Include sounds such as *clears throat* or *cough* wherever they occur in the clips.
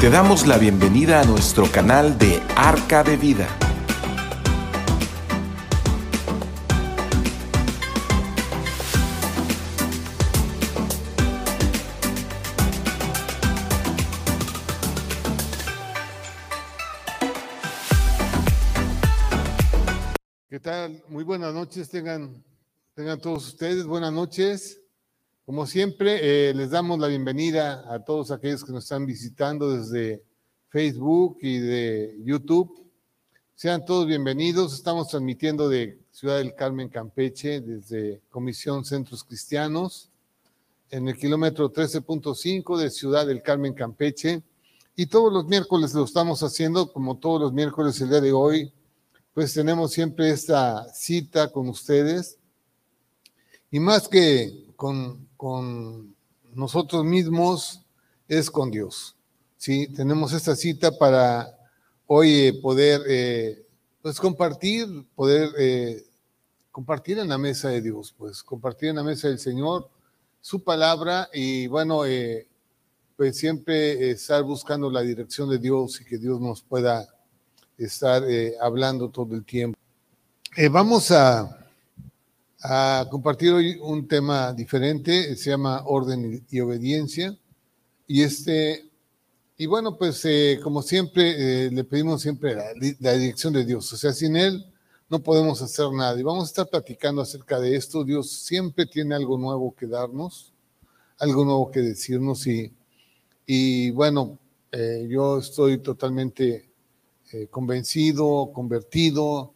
Te damos la bienvenida a nuestro canal de Arca de Vida. ¿Qué tal? Muy buenas noches, tengan, tengan todos ustedes, buenas noches. Como siempre, eh, les damos la bienvenida a todos aquellos que nos están visitando desde Facebook y de YouTube. Sean todos bienvenidos. Estamos transmitiendo de Ciudad del Carmen, Campeche, desde Comisión Centros Cristianos, en el kilómetro 13.5 de Ciudad del Carmen, Campeche. Y todos los miércoles lo estamos haciendo, como todos los miércoles el día de hoy, pues tenemos siempre esta cita con ustedes. Y más que con, con nosotros mismos, es con Dios. Sí, tenemos esta cita para hoy eh, poder eh, pues compartir, poder eh, compartir en la mesa de Dios, pues compartir en la mesa del Señor su palabra y bueno, pues siempre estar buscando la dirección de Dios y que Dios nos pueda estar hablando todo el tiempo. vamos a, a compartir hoy un tema diferente, se llama orden y obediencia. Y este, y bueno, pues eh, como siempre, eh, le pedimos siempre la, la, dirección de Dios. O sea, sin Él no podemos hacer nada. Y vamos a estar platicando acerca de esto. Dios siempre tiene algo nuevo que darnos, algo nuevo que decirnos. Y, y bueno, eh, yo estoy totalmente convencido, convertido.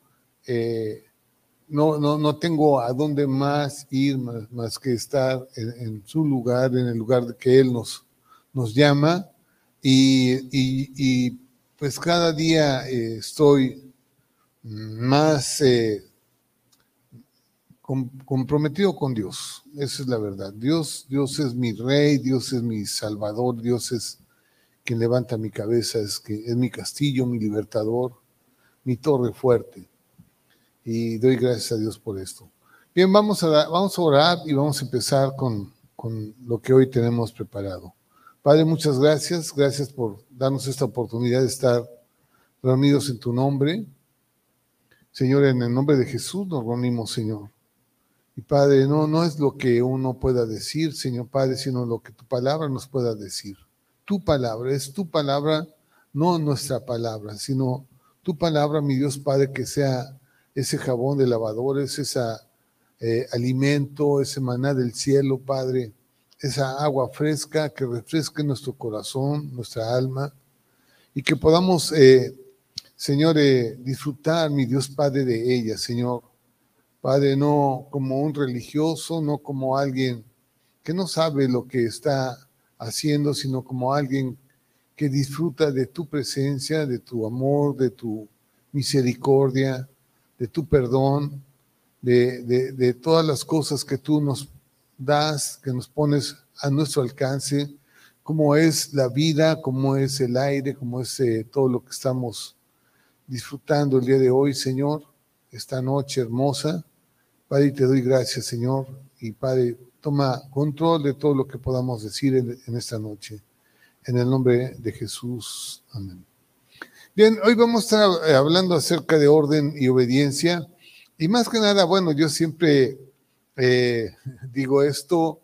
No, no, no tengo a dónde más ir más, que estar en, su lugar, en el lugar que Él nos, nos llama y, pues cada día eh, estoy más eh, com, comprometido con Dios. Esa es la verdad. Dios, Dios es mi rey, Dios es mi salvador, Dios es quien levanta mi cabeza, es, que, es mi castillo, mi libertador, mi torre fuerte. Y doy gracias a Dios por esto. Bien, vamos a, vamos a orar y vamos a empezar con, con lo que hoy tenemos preparado. Padre, muchas gracias. Gracias por darnos esta oportunidad de estar reunidos en tu nombre. Señor, en el nombre de Jesús nos reunimos, Señor. Y Padre, no, no es lo que uno pueda decir, Señor Padre, sino lo que tu palabra nos pueda decir. Tu palabra, es tu palabra, no nuestra palabra, sino tu palabra, mi Dios Padre, que sea ese jabón de lavadores, ese eh, alimento, ese maná del cielo, Padre esa agua fresca que refresque nuestro corazón, nuestra alma, y que podamos, eh, Señor, eh, disfrutar, mi Dios Padre, de ella, Señor. Padre, no como un religioso, no como alguien que no sabe lo que está haciendo, sino como alguien que disfruta de tu presencia, de tu amor, de tu misericordia, de tu perdón, de, de, todas las cosas que tú nos das, que nos pones a nuestro alcance, cómo es la vida, cómo es el aire, cómo es eh, todo lo que estamos disfrutando el día de hoy, Señor, esta noche hermosa. Padre, te doy gracias, Señor, y Padre, toma control de todo lo que podamos decir en, en esta noche. En el nombre de Jesús. Amén. Bien, hoy vamos a estar eh, hablando acerca de orden y obediencia. Y más que nada, bueno, yo siempre eh, *laughs* digo esto,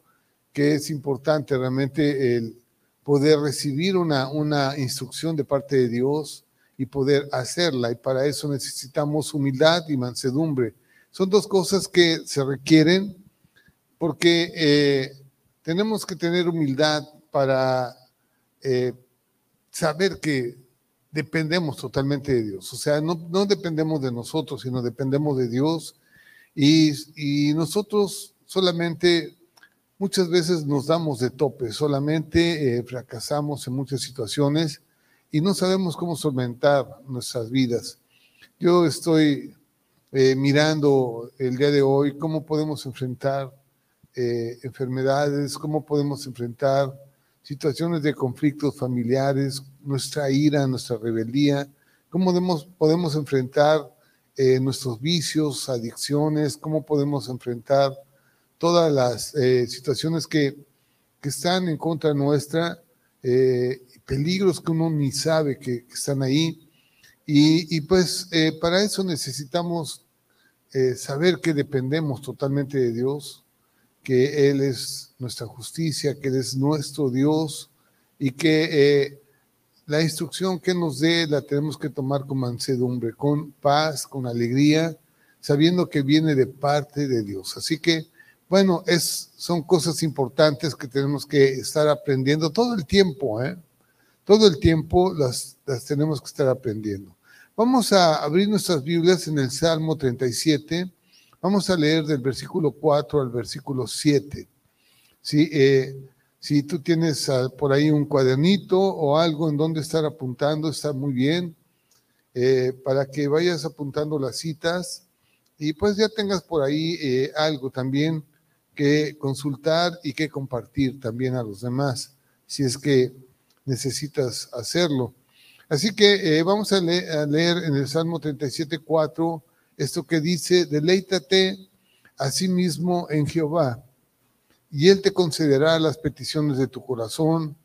que es importante realmente el poder recibir una, una instrucción de parte de Dios y poder hacerla. Y para eso necesitamos humildad y mansedumbre. Son dos cosas que se requieren porque eh, tenemos que tener humildad para saber que dependemos totalmente de Dios. O sea, no, dependemos de nosotros, sino dependemos de Dios y, y nosotros solamente muchas veces nos damos de tope, solamente eh, fracasamos en muchas situaciones y no sabemos cómo solventar nuestras vidas. Yo estoy eh, mirando el día de hoy cómo podemos enfrentar eh, enfermedades, cómo podemos enfrentar situaciones de conflictos familiares, nuestra ira, nuestra rebeldía, cómo podemos, podemos enfrentar eh, nuestros vicios, adicciones, cómo podemos enfrentar todas las eh, situaciones que, que, están en contra nuestra, eh, peligros que uno ni sabe que, están ahí. Y, pues eh, para eso necesitamos saber que dependemos totalmente de Dios, que Él es nuestra justicia, que Él es nuestro Dios y que la instrucción que nos dé la tenemos que tomar con mansedumbre, con paz, con alegría, sabiendo que viene de parte de Dios. Así que, bueno, es, son cosas importantes que tenemos que estar aprendiendo todo el tiempo, ¿eh? Todo el tiempo las, las tenemos que estar aprendiendo. Vamos a abrir nuestras Biblias en el Salmo 37. Vamos a leer del versículo 4 al versículo 7. Si, eh, si tú tienes ah, por ahí un cuadernito o algo en donde estar apuntando, está muy bien, eh, para que vayas apuntando las citas y pues ya tengas por ahí eh, algo también que consultar y que compartir también a los demás, si es que necesitas hacerlo. Así que eh, vamos a, leer en el Salmo 37, 4 esto que dice, deleítate a sí mismo en Jehová, y él te concederá las peticiones de tu corazón.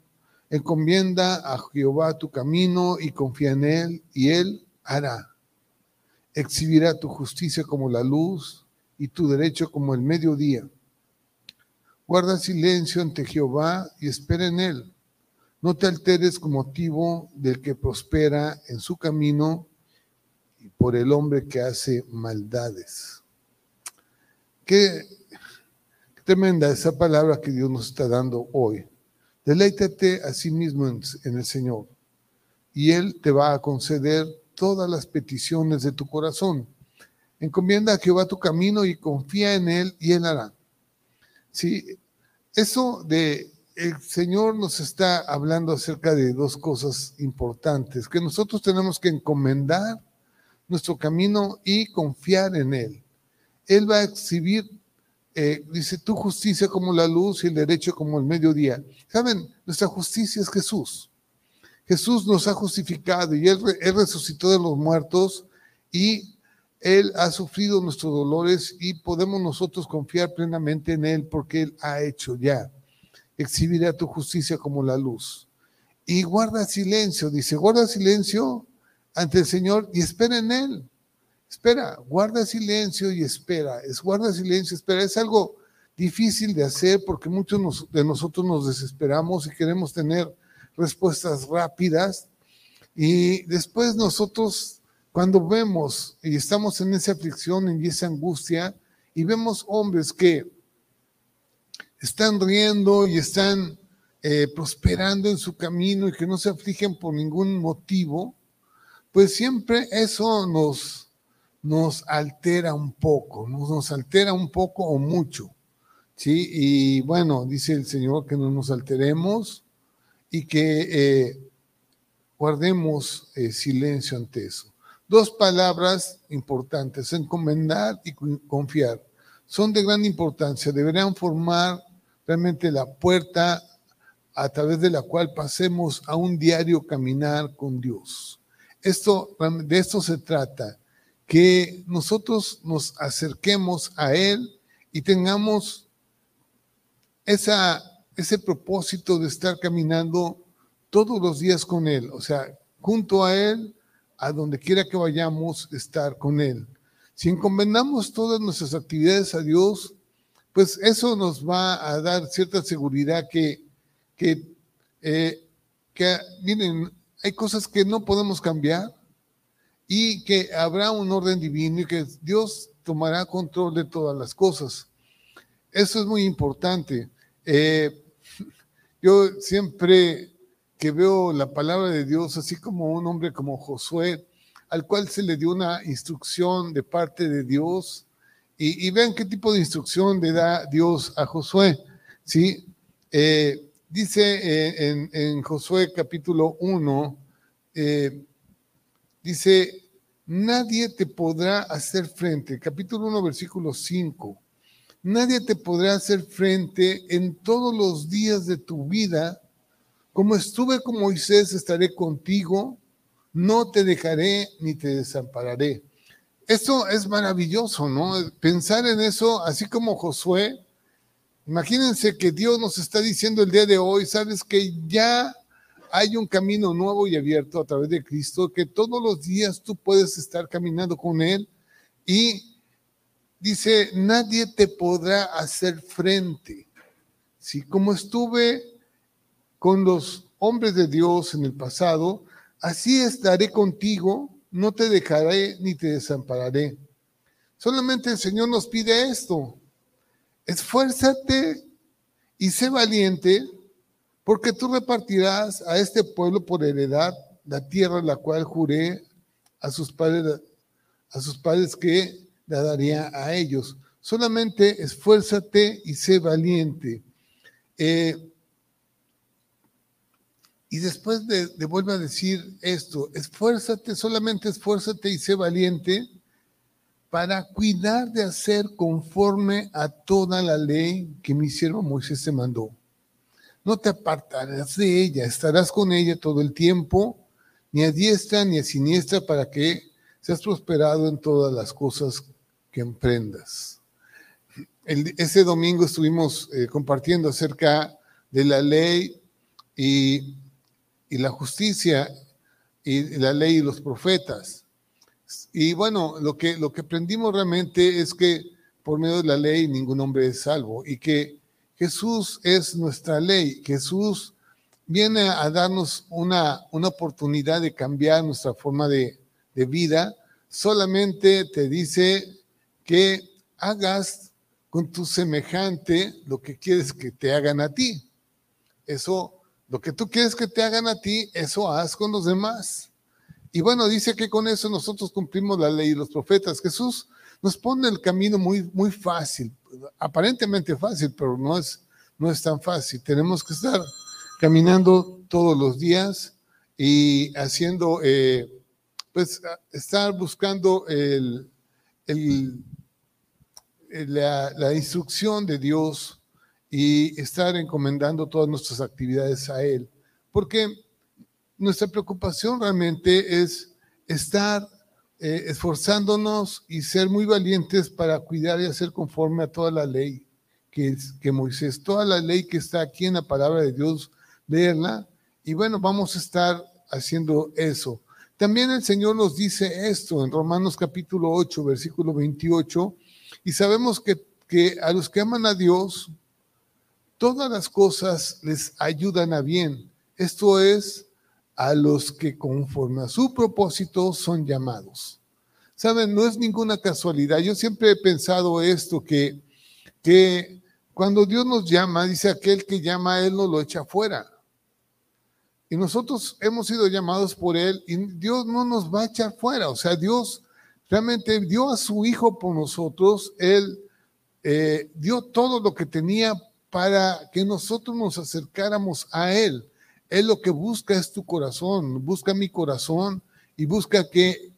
Encomienda a Jehová tu camino y confía en él, y él hará. Exhibirá tu justicia como la luz y tu derecho como el mediodía. Guarda silencio ante Jehová y espera en él no te alteres con motivo del que prospera en su camino y por el hombre que hace maldades. Qué, tremenda esa palabra que Dios nos está dando hoy. Deleítate a sí mismo en, en el Señor y Él te va a conceder todas las peticiones de tu corazón. Encomienda a Jehová tu camino y confía en Él y Él hará. Sí, eso de el Señor nos está hablando acerca de dos cosas importantes, que nosotros tenemos que encomendar nuestro camino y confiar en Él. Él va a exhibir, eh, dice, tu justicia como la luz y el derecho como el mediodía. Saben, nuestra justicia es Jesús. Jesús nos ha justificado y él, él resucitó de los muertos y Él ha sufrido nuestros dolores y podemos nosotros confiar plenamente en Él porque Él ha hecho ya exhibirá tu justicia como la luz. Y guarda silencio, dice, guarda silencio ante el Señor y espera en Él. Espera, guarda silencio y espera. Es guarda silencio, espera. Es algo difícil de hacer porque muchos de nosotros nos desesperamos y queremos tener respuestas rápidas. Y después nosotros, cuando vemos y estamos en esa aflicción y esa angustia, y vemos hombres que están riendo y están eh, prosperando en su camino y que no se afligen por ningún motivo, pues siempre eso nos, nos altera un poco, nos, nos altera un poco o mucho. ¿sí? Y bueno, dice el Señor que no nos alteremos y que eh, guardemos eh, silencio ante eso. Dos palabras importantes, encomendar y confiar son de gran importancia, deberían formar realmente la puerta a través de la cual pasemos a un diario caminar con Dios. Esto, de esto se trata, que nosotros nos acerquemos a Él y tengamos esa, ese propósito de estar caminando todos los días con Él, o sea, junto a Él, a donde quiera que vayamos, estar con Él. Si encomendamos todas nuestras actividades a Dios, pues eso nos va a dar cierta seguridad que, que, eh, que, miren, hay cosas que no podemos cambiar y que habrá un orden divino y que Dios tomará control de todas las cosas. Eso es muy importante. Eh, *laughs* yo siempre que veo la palabra de Dios, así como un hombre como Josué, al cual se le dio una instrucción de parte de Dios. Y, vean qué tipo de instrucción le da Dios a Josué. ¿sí? Eh, dice eh, en, Josué capítulo 1, eh, dice, nadie te podrá hacer frente, capítulo 1, versículo 5, nadie te podrá hacer frente en todos los días de tu vida. Como estuve con Moisés, estaré contigo no te dejaré ni te desampararé. Esto es maravilloso, ¿no? Pensar en eso, así como Josué, imagínense que Dios nos está diciendo el día de hoy, sabes que ya hay un camino nuevo y abierto a través de Cristo que todos los días tú puedes estar caminando con Él y dice, nadie te podrá hacer frente. Si como estuve con los hombres de Dios en el pasado, así estaré contigo, no te dejaré ni te desampararé. Solamente el Señor nos pide esto. Esfuérzate y sé valiente, porque tú repartirás a este pueblo por heredad la tierra la cual juré a sus padres, a sus padres que la daría a ellos. Solamente esfuérzate y sé valiente. Eh, y después de, vuelve a decir esto, esfuérzate, solamente esfuérzate y sé valiente para cuidar de hacer conforme a toda la ley que mi siervo Moisés te mandó. No te apartarás de ella, estarás con ella todo el tiempo, ni a diestra ni a siniestra, para que seas prosperado en todas las cosas que emprendas. ese domingo estuvimos eh, compartiendo acerca de la ley y, la justicia y la ley y los profetas. Y bueno, lo que, lo que aprendimos realmente es que por medio de la ley ningún hombre es salvo y que Jesús es nuestra ley. Jesús viene a darnos una, una oportunidad de cambiar nuestra forma de, de vida. Solamente te dice que hagas con tu semejante lo que quieres que te hagan a ti. Eso, lo que tú quieres que te hagan a ti, eso haz con los demás. Y bueno, dice que con eso nosotros cumplimos la ley y los profetas. Jesús nos pone el camino muy, muy fácil, aparentemente fácil, pero no es, no es tan fácil. Tenemos que estar caminando todos los días y haciendo, eh, pues, estar buscando el, el, la, la instrucción de Dios y estar encomendando todas nuestras actividades a Él. Porque nuestra preocupación realmente es estar eh, esforzándonos y ser muy valientes para cuidar y hacer conforme a toda la ley que, es, que Moisés, toda la ley que está aquí en la palabra de Dios, leerla. Y bueno, vamos a estar haciendo eso. También el Señor nos dice esto en Romanos capítulo 8, versículo 28, y sabemos que, que a los que aman a Dios, todas las cosas les ayudan a bien. Esto es a los que conforme a su propósito son llamados. Saben, no es ninguna casualidad. Yo siempre he pensado esto, que, que cuando Dios nos llama, dice aquel que llama a Él no lo echa fuera. Y nosotros hemos sido llamados por Él y Dios no nos va a echar fuera. O sea, Dios realmente dio a su Hijo por nosotros. Él eh, dio todo lo que tenía para que nosotros nos acercáramos a Él. Él lo que busca es tu corazón, busca mi corazón y busca que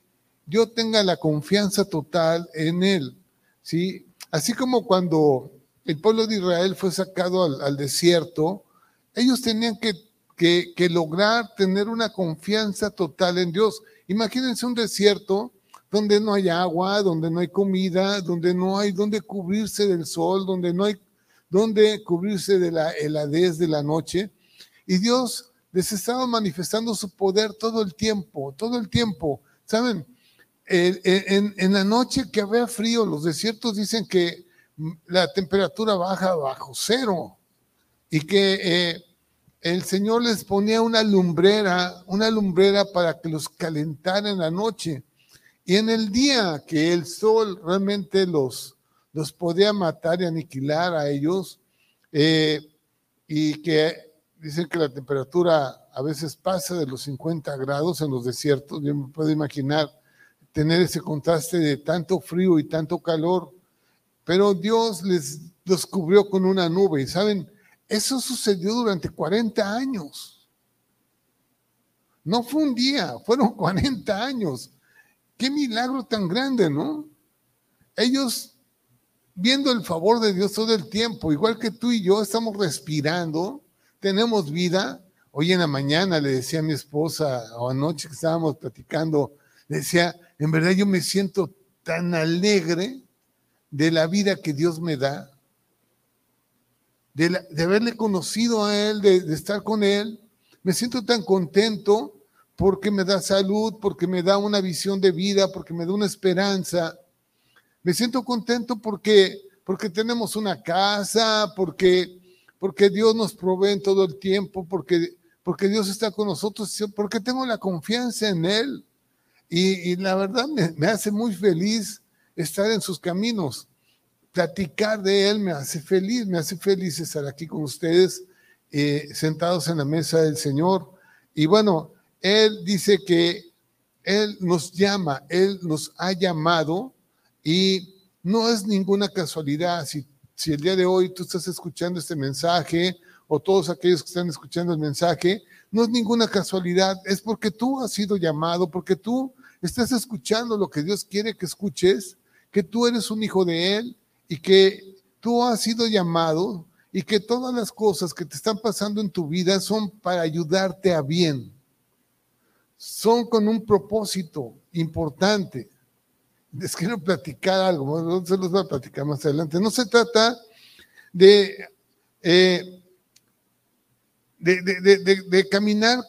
yo tenga la confianza total en Él. ¿sí? Así como cuando el pueblo de Israel fue sacado al, desierto, ellos tenían que, que, lograr tener una confianza total en Dios. Imagínense un desierto donde no hay agua, donde no hay comida, donde no hay donde cubrirse del sol, donde no hay donde cubrirse de la heladez de la noche. Y Dios les estaba manifestando su poder todo el tiempo, todo el tiempo. ¿Saben? En, la noche que había frío, los desiertos dicen que la temperatura baja bajo cero y que eh, el Señor les ponía una lumbrera, una lumbrera para que los calentara en la noche. Y en el día que el sol realmente los, los podía matar y aniquilar a ellos, eh, y que dicen que la temperatura a veces pasa de los 50 grados en los desiertos. Yo me puedo imaginar tener ese contraste de tanto frío y tanto calor, pero Dios les los cubrió con una nube. Y saben, eso sucedió durante 40 años. No fue un día, fueron 40 años. Qué milagro tan grande, ¿no? Ellos viendo el favor de Dios todo el tiempo, igual que tú y yo estamos respirando, tenemos vida. Hoy en la mañana le decía a mi esposa, o anoche que estábamos platicando, le decía, en verdad yo me siento tan alegre de la vida que Dios me da, de, haberle conocido a Él, de, estar con Él. Me siento tan contento porque me da salud, porque me da una visión de vida, porque me da una esperanza. Me siento contento porque, porque tenemos una casa, porque, porque Dios nos provee en todo el tiempo, porque, porque Dios está con nosotros, porque tengo la confianza en Él. Y, la verdad me, hace muy feliz estar en sus caminos. Platicar de Él me hace feliz, me hace feliz estar aquí con ustedes, eh, sentados en la mesa del Señor. Y bueno, él dice que Él nos llama, Él nos ha llamado y no es ninguna casualidad. Si, si el día de hoy tú estás escuchando este mensaje o todos aquellos que están escuchando el mensaje, no es ninguna casualidad, es porque tú has sido llamado, porque tú estás escuchando lo que Dios quiere que escuches, que tú eres un hijo de Él y que tú has sido llamado y que todas las cosas que te están pasando en tu vida son para ayudarte a bien son con un propósito importante. Les quiero platicar algo, se los voy a platicar más adelante. No se trata de, eh, de, caminar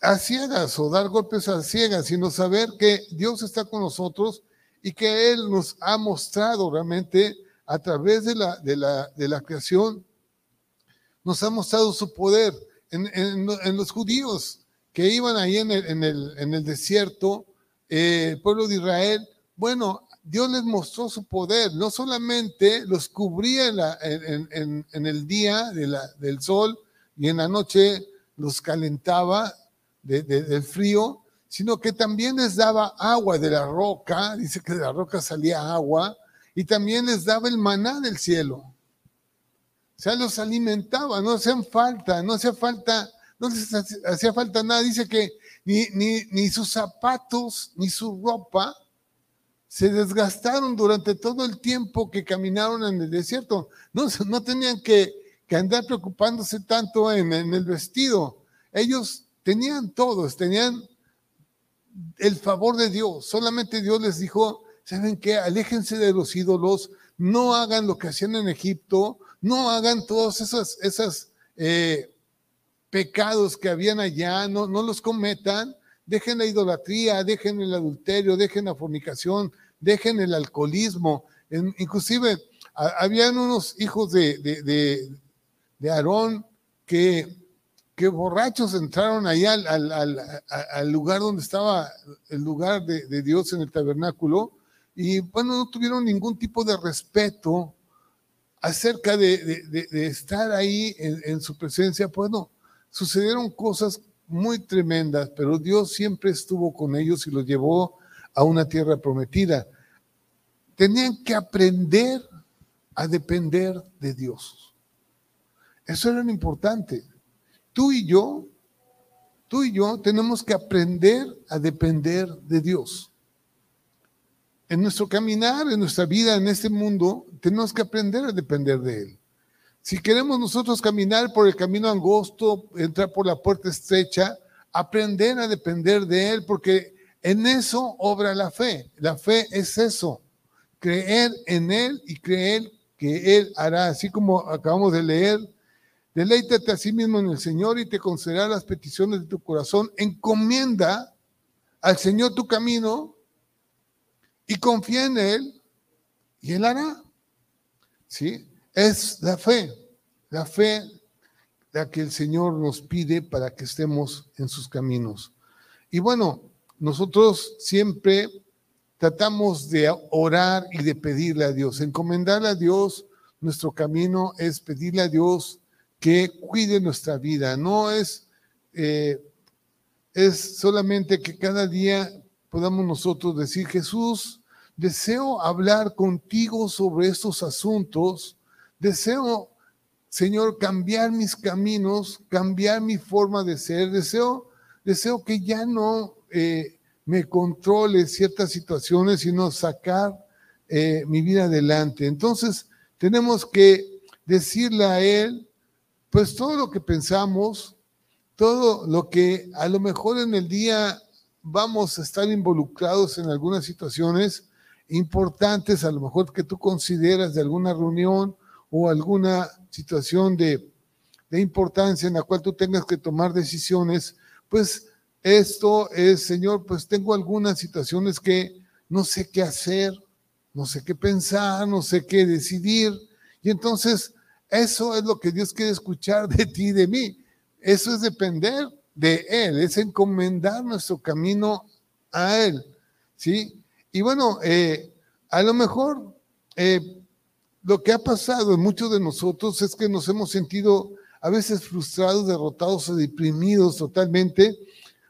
a ciegas o dar golpes a ciegas, sino saber que Dios está con nosotros y que Él nos ha mostrado realmente a través de la, de la, de la creación, nos ha mostrado su poder. En, en los judíos que iban ahí en el, en el, el desierto, eh, el pueblo de Israel, bueno, Dios les mostró su poder, no solamente los cubría en, el día del sol y en la noche los calentaba de, del frío, sino que también les daba agua de la roca, dice que de la roca salía agua, y también les daba el maná del cielo. O sea, los alimentaba, no hacían falta, no hacía falta no les hacía falta nada. Dice que ni, ni sus zapatos ni su ropa se desgastaron durante todo el tiempo que caminaron en el desierto. No, *laughs* no tenían que, que andar preocupándose tanto en, en, el vestido. Ellos tenían todos, tenían el favor de Dios. Solamente Dios les dijo, ¿saben qué? Aléjense de los ídolos, no hagan lo que hacían en Egipto, no hagan todas esas, esas eh, pecados que habían allá, no, no los cometan, dejen la idolatría, dejen el adulterio, dejen la fornicación, dejen el alcoholismo. inclusive, habían unos hijos de, de, de, Aarón que, que, borrachos entraron ahí al, al, al, lugar donde estaba el lugar de, Dios en el tabernáculo y bueno, no tuvieron ningún tipo de respeto acerca de, estar ahí en, en, su presencia. Pues no, sucedieron cosas muy tremendas, pero Dios siempre estuvo con ellos y los llevó a una tierra prometida. Tenían que aprender a depender de Dios. Eso era lo importante. Tú y yo, tú y yo tenemos que aprender a depender de Dios. En nuestro caminar, en nuestra vida, en este mundo, tenemos que aprender a depender de Él. Si queremos nosotros caminar por el camino angosto, entrar por la puerta estrecha, aprender a depender de Él, porque en eso obra la fe. La fe es eso, creer en Él y creer que Él hará, así como acabamos de leer, deleítate a sí mismo en el Señor y te concederá las peticiones de tu corazón. Encomienda al Señor tu camino y confía en Él y Él hará. ¿Sí? Es la fe, la fe la que el Señor nos pide para que estemos en sus caminos. Y bueno, nosotros siempre tratamos de orar y de pedirle a Dios, encomendarle a Dios nuestro camino es pedirle a Dios que cuide nuestra vida, no es, eh, es solamente que cada día podamos nosotros decir, Jesús, deseo hablar contigo sobre estos asuntos. Deseo, Señor, cambiar mis caminos, cambiar mi forma de ser. Deseo, deseo que ya no eh, me controle ciertas situaciones, sino sacar eh, mi vida adelante. Entonces, tenemos que decirle a Él, pues todo lo que pensamos, todo lo que a lo mejor en el día vamos a estar involucrados en algunas situaciones importantes, a lo mejor que tú consideras de alguna reunión o alguna situación de, de importancia en la cual tú tengas que tomar decisiones, pues esto es, Señor, pues tengo algunas situaciones que no sé qué hacer, no sé qué pensar, no sé qué decidir. Y entonces eso es lo que Dios quiere escuchar de ti y de mí. Eso es depender de Él, es encomendar nuestro camino a Él. ¿Sí? Y bueno, eh, a lo mejor eh, lo que ha pasado en muchos de nosotros es que nos hemos sentido a veces frustrados, derrotados o deprimidos totalmente,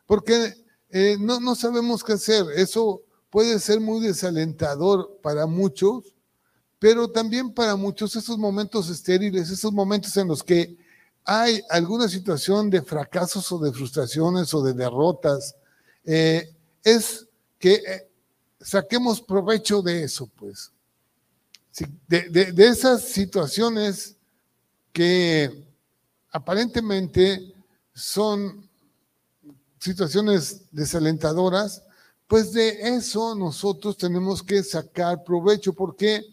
porque eh, no, no sabemos qué hacer. Eso puede ser muy desalentador para muchos, pero también para muchos esos momentos estériles, esos momentos en los que hay alguna situación de fracasos o de frustraciones o de derrotas, eh, es que eh, saquemos provecho de eso, pues. De, de esas situaciones que aparentemente son situaciones desalentadoras, pues de eso nosotros tenemos que sacar provecho, porque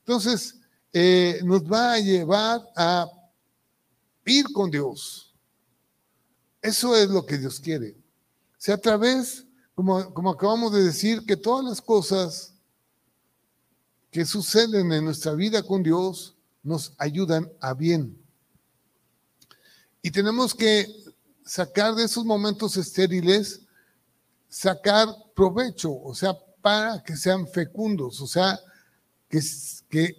entonces eh, nos va a llevar a ir con Dios. Eso es lo que Dios quiere. O sea, a través, como, como acabamos de decir, que todas las cosas que suceden en nuestra vida con Dios nos ayudan a bien. Y tenemos que sacar de esos momentos estériles, sacar provecho, o sea, para que sean fecundos, o sea, que,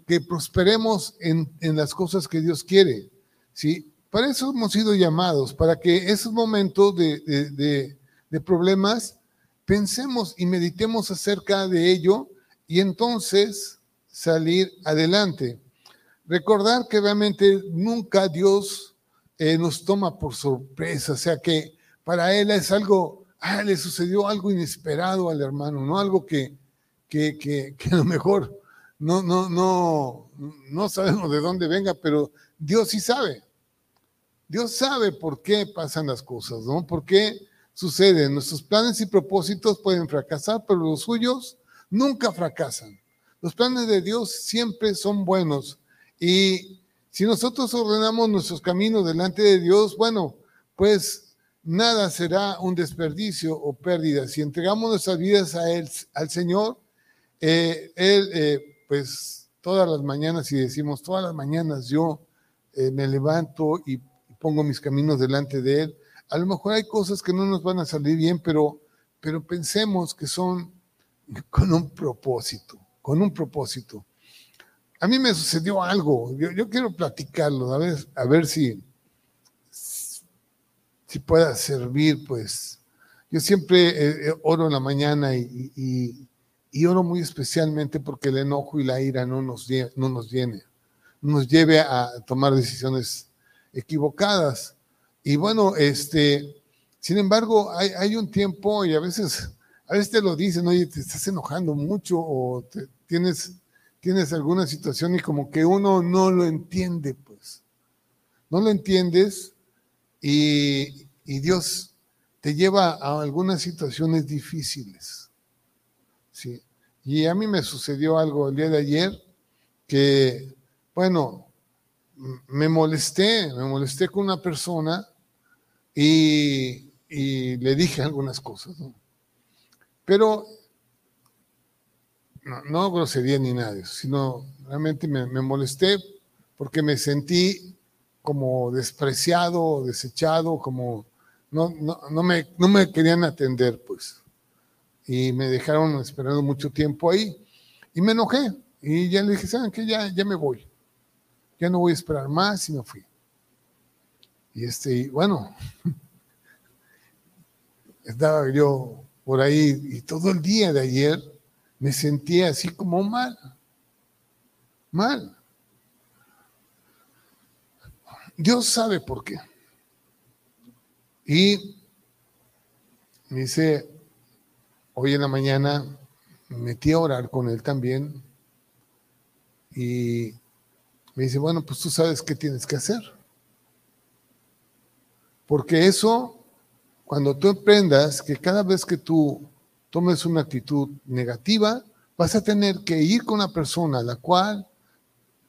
que, prosperemos en, las cosas que Dios quiere. ¿sí? Para eso hemos sido llamados, para que esos momentos de, de problemas pensemos y meditemos acerca de ello y entonces salir adelante. Recordar que realmente nunca Dios eh, nos toma por sorpresa, o sea que para él es algo, ah, le sucedió algo inesperado al hermano, no algo que, que, que, a lo mejor no, no, no, no sabemos de dónde venga, pero Dios sí sabe. Dios sabe por qué pasan las cosas, ¿no? ¿Por qué suceden? Nuestros planes y propósitos pueden fracasar, pero los suyos nunca fracasan. Los planes de Dios siempre son buenos y si nosotros ordenamos nuestros caminos delante de Dios, bueno, pues nada será un desperdicio o pérdida. Si entregamos nuestras vidas a Él, al Señor, eh, Él, eh, pues todas las mañanas, y decimos todas las mañanas yo eh, me levanto y pongo mis caminos delante de Él, a lo mejor hay cosas que no nos van a salir bien, pero, pero pensemos que son con un propósito, con un propósito a mí me sucedió algo, yo, quiero platicarlo, a ver, a ver si, si pueda servir, pues. Yo siempre eh, eh, oro en la mañana y, oro muy especialmente porque el enojo y la ira no nos, no nos no nos lleve a tomar decisiones equivocadas. Y bueno, este, sin embargo, hay, hay un tiempo y a veces, a veces te lo dicen, oye, te estás enojando mucho o te, tienes tienes alguna situación y como que uno no lo entiende, pues. No lo entiendes y, Dios te lleva a algunas situaciones difíciles. Sí. Y a mí me sucedió algo el día de ayer que, bueno, me molesté, me molesté con una persona y, y le dije algunas cosas, ¿no? Pero no, grosería ni nada, sino realmente me, molesté porque me sentí como despreciado, desechado, como no, no, me, no me querían atender, pues. Y me dejaron esperando mucho tiempo ahí. Y me enojé. Y ya le dije, ¿saben qué? Ya, ya me voy. Ya no voy a esperar más y me fui. Y este, bueno, *laughs* estaba yo por ahí y todo el día de ayer me sentía así como mal, mal. Dios sabe por qué. Y me dice, hoy en la mañana me metí a orar con él también y me dice, bueno, pues tú sabes qué tienes que hacer. Porque eso, cuando tú emprendas que cada vez que tú tomes una actitud negativa, vas a tener que ir con la persona a la cual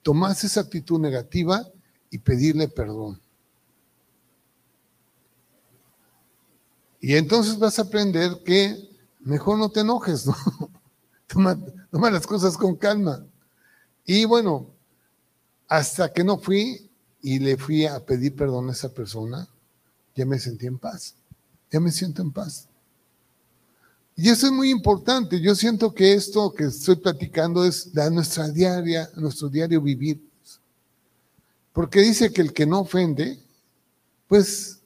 tomas esa actitud negativa y pedirle perdón. Y entonces vas a aprender que mejor no te enojes, ¿no? *laughs* toma, toma las cosas con calma. Y bueno, hasta que no fui y le fui a pedir perdón a esa persona, ya me sentí en paz. Ya me siento en paz. Y eso es muy importante. Yo siento que esto que estoy platicando es la nuestra diaria, nuestro diario vivir. Porque dice que el que no ofende, pues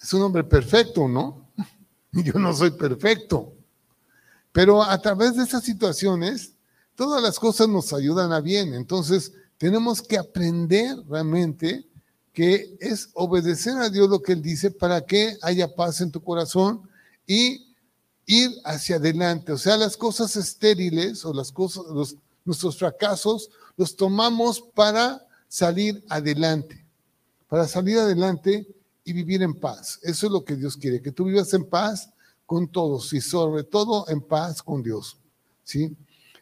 es un hombre perfecto, ¿no? *laughs* Yo no soy perfecto. Pero a través de esas situaciones, todas las cosas nos ayudan a bien. Entonces, tenemos que aprender realmente que es obedecer a Dios lo que Él dice para que haya paz en tu corazón y ir hacia adelante. O sea, las cosas estériles o las cosas, nuestros fracasos, los tomamos para salir adelante, para salir adelante y vivir en paz. Eso es lo que Dios quiere, que tú vivas en paz con todos y sobre todo en paz con Dios. ¿sí?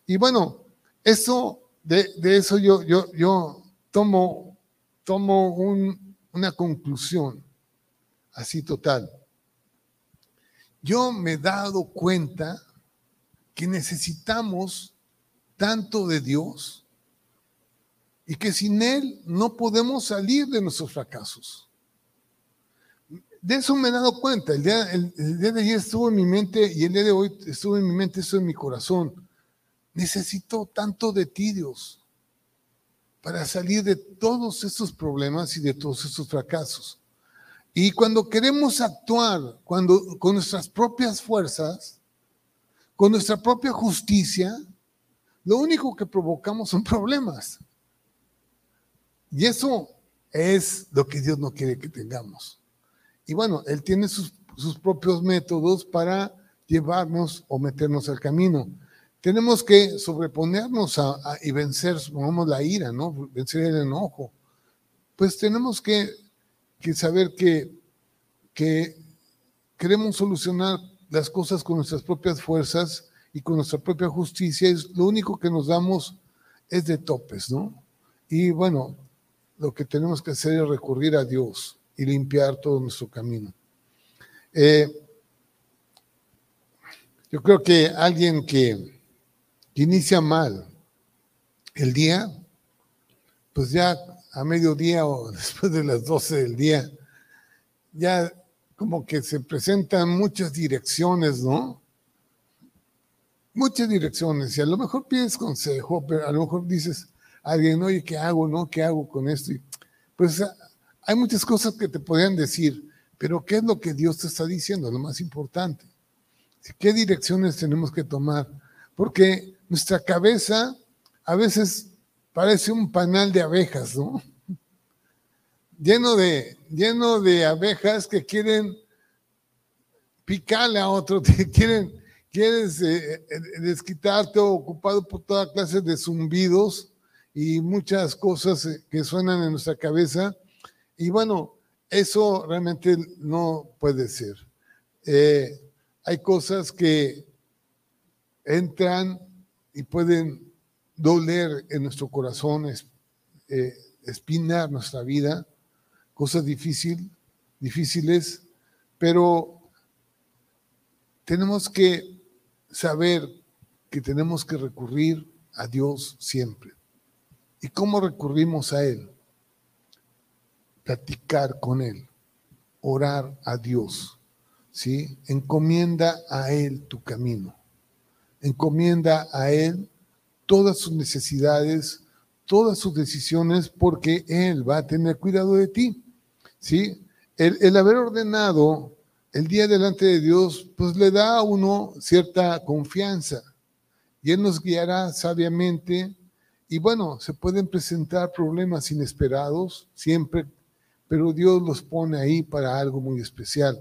Y bueno, eso, de, eso yo, yo, yo tomo, tomo una conclusión así total. Yo me he dado cuenta que necesitamos tanto de Dios y que sin Él no podemos salir de nuestros fracasos. De eso me he dado cuenta. El día, de ayer estuvo en mi mente y el día de hoy estuvo en mi mente, eso en mi corazón. Necesito tanto de ti, Dios, para salir de todos estos problemas y de todos estos fracasos. Y cuando queremos actuar cuando, con nuestras propias fuerzas, con nuestra propia justicia, lo único que provocamos son problemas. Y eso es lo que Dios no quiere que tengamos. Y bueno, Él tiene sus, propios métodos para llevarnos o meternos al camino. Tenemos que sobreponernos a, y vencer, supongamos, la ira, ¿no? Vencer el enojo. Pues tenemos que, saber que, que queremos solucionar las cosas con nuestras propias fuerzas y con nuestra propia justicia. Es, lo único que nos damos es de topes, ¿no? Y bueno, lo que tenemos que hacer es recurrir a Dios y limpiar todo nuestro camino. Eh, yo creo que alguien que, inicia mal el día, pues ya a mediodía o *laughs* después de las 12 del día, ya como que se presentan muchas direcciones, ¿no? Muchas direcciones. Y a lo mejor pides consejo, pero a lo mejor dices, alguien, oye, ¿qué hago, no? ¿Qué hago con esto? Pues hay muchas cosas que te podrían decir, pero ¿qué es lo que Dios te está diciendo? Lo más importante. ¿Qué direcciones tenemos que tomar? Porque nuestra cabeza a veces parece un panal de abejas, ¿no? Lleno de, lleno de abejas que quieren picarle a otro, *laughs* que quieren, quieres eh, eh, desquitarte ocupado por toda clase de zumbidos y muchas cosas eh, que suenan en nuestra cabeza. Y bueno, eso realmente no puede ser. Hay cosas que entran y pueden doler en nuestro corazón, eh, espinar nuestra vida, cosas difícil, difíciles, pero tenemos que saber que tenemos que recurrir a Dios siempre. ¿Y cómo recurrimos a Él? Platicar con Él, orar a Dios, ¿sí? Encomienda a Él tu camino. Encomienda a Él todas sus necesidades, todas sus decisiones, porque Él va a tener cuidado de ti, ¿sí? El, el haber ordenado el día delante de Dios, pues le da a uno cierta confianza y Él nos guiará sabiamente y bueno, se pueden presentar problemas inesperados siempre, pero Dios los pone ahí para algo muy especial,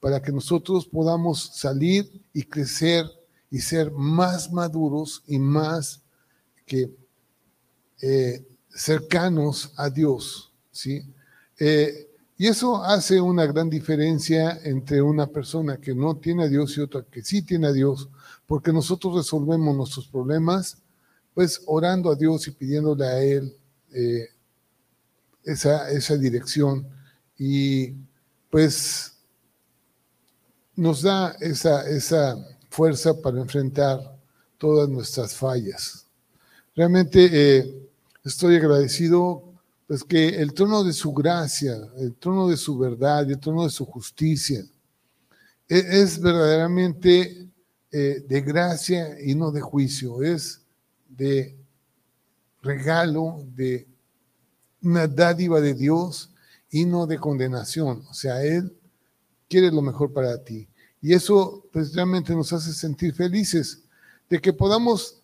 para que nosotros podamos salir y crecer y ser más maduros y más que eh, cercanos a Dios, ¿sí? Eh, y eso hace una gran diferencia entre una persona que no tiene a Dios y otra que sí tiene a Dios, porque nosotros resolvemos nuestros problemas pues orando a Dios y pidiéndole a Él eh, esa, esa dirección. Y pues nos da esa, esa fuerza para enfrentar todas nuestras fallas. Realmente eh, estoy agradecido pues que el trono de su gracia, el trono de su verdad el trono de su justicia e, es, verdaderamente eh, de gracia y no de juicio, es de regalo, de una dádiva de Dios y no de condenación. O sea, Él quiere lo mejor para ti. Y eso pues realmente nos hace sentir felices de que podamos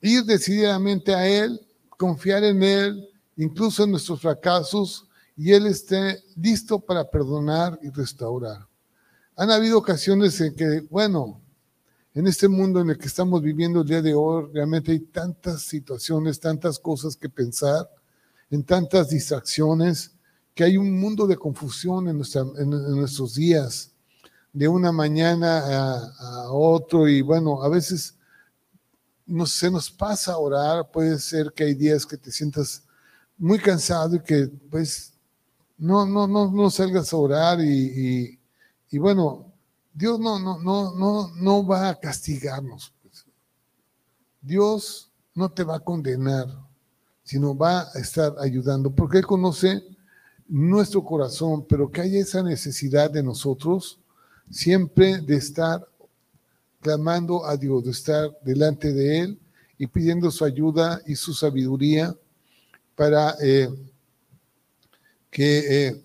ir decididamente a Él, confiar en Él, incluso en nuestros fracasos, y Él esté listo para perdonar y restaurar. Han habido ocasiones en que, bueno, en este mundo en el que estamos viviendo el día de hoy, realmente hay tantas situaciones, tantas cosas que pensar, en tantas distracciones, que hay un mundo de confusión en, nuestros días, de una mañana a, a otro, y bueno, a veces no, se nos pasa a orar, puede ser que hay días que te sientas muy cansado y que pues no, no, no, no salgas a orar y, y, bueno, Dios no, no, no, no, no va a castigarnos. Pues. Dios no te va a condenar, sino va a estar ayudando, porque Él conoce nuestro corazón, pero que hay esa necesidad de nosotros siempre de estar clamando a Dios, de estar delante de Él y pidiendo su ayuda y su sabiduría para eh, que eh,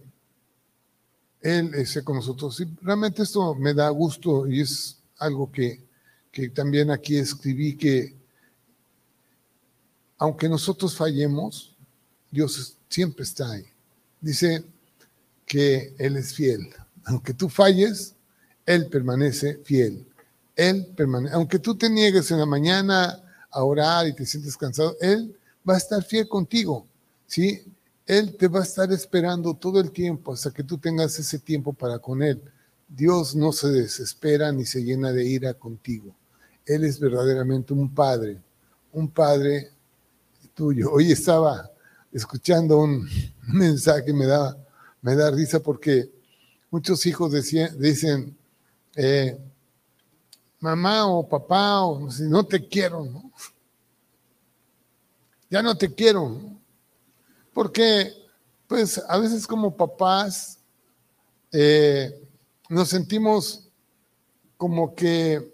Él esté con nosotros. Y realmente esto me da gusto y es algo que, que también aquí escribí, que aunque nosotros fallemos, Dios siempre está ahí. Dice que Él es fiel. Aunque tú falles, Él permanece fiel. Él permanece. Aunque tú te niegues en la mañana a orar y te sientes cansado, Él va a estar fiel contigo. ¿sí? Él te va a estar esperando todo el tiempo hasta que tú tengas ese tiempo para con Él. Dios no se desespera ni se llena de ira contigo. Él es verdaderamente un padre, un padre tuyo. Hoy estaba escuchando un *laughs* mensaje, me da, me da risa porque muchos hijos dicen, eh, mamá o papá, o si no te quiero, ¿no? Ya no te quiero, Porque, pues, a veces como papás eh, nos sentimos como que,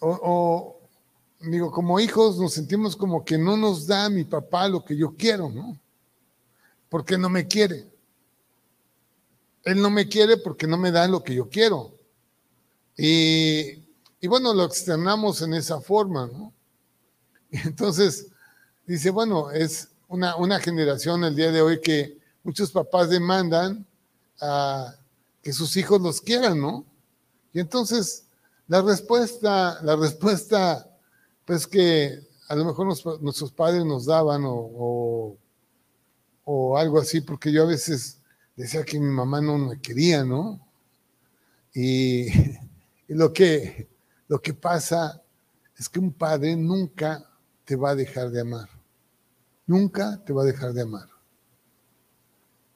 o, digo, como hijos nos sentimos como que no nos da mi papá lo que yo quiero, ¿no? Porque no me quiere. Él no me quiere porque no me da lo que yo quiero. Y, bueno, lo externamos en esa forma, ¿no? *laughs* Entonces, dice, bueno, es una, una generación el día de hoy que muchos papás demandan a que sus hijos los quieran, ¿no? Y entonces, la respuesta, la respuesta, pues que a lo mejor nuestros padres nos daban o, o, algo así, porque yo a veces decía que mi mamá no me quería, ¿no? Y *laughs* y lo que, lo que pasa es que un padre nunca te va a dejar de amar. Nunca te va a dejar de amar.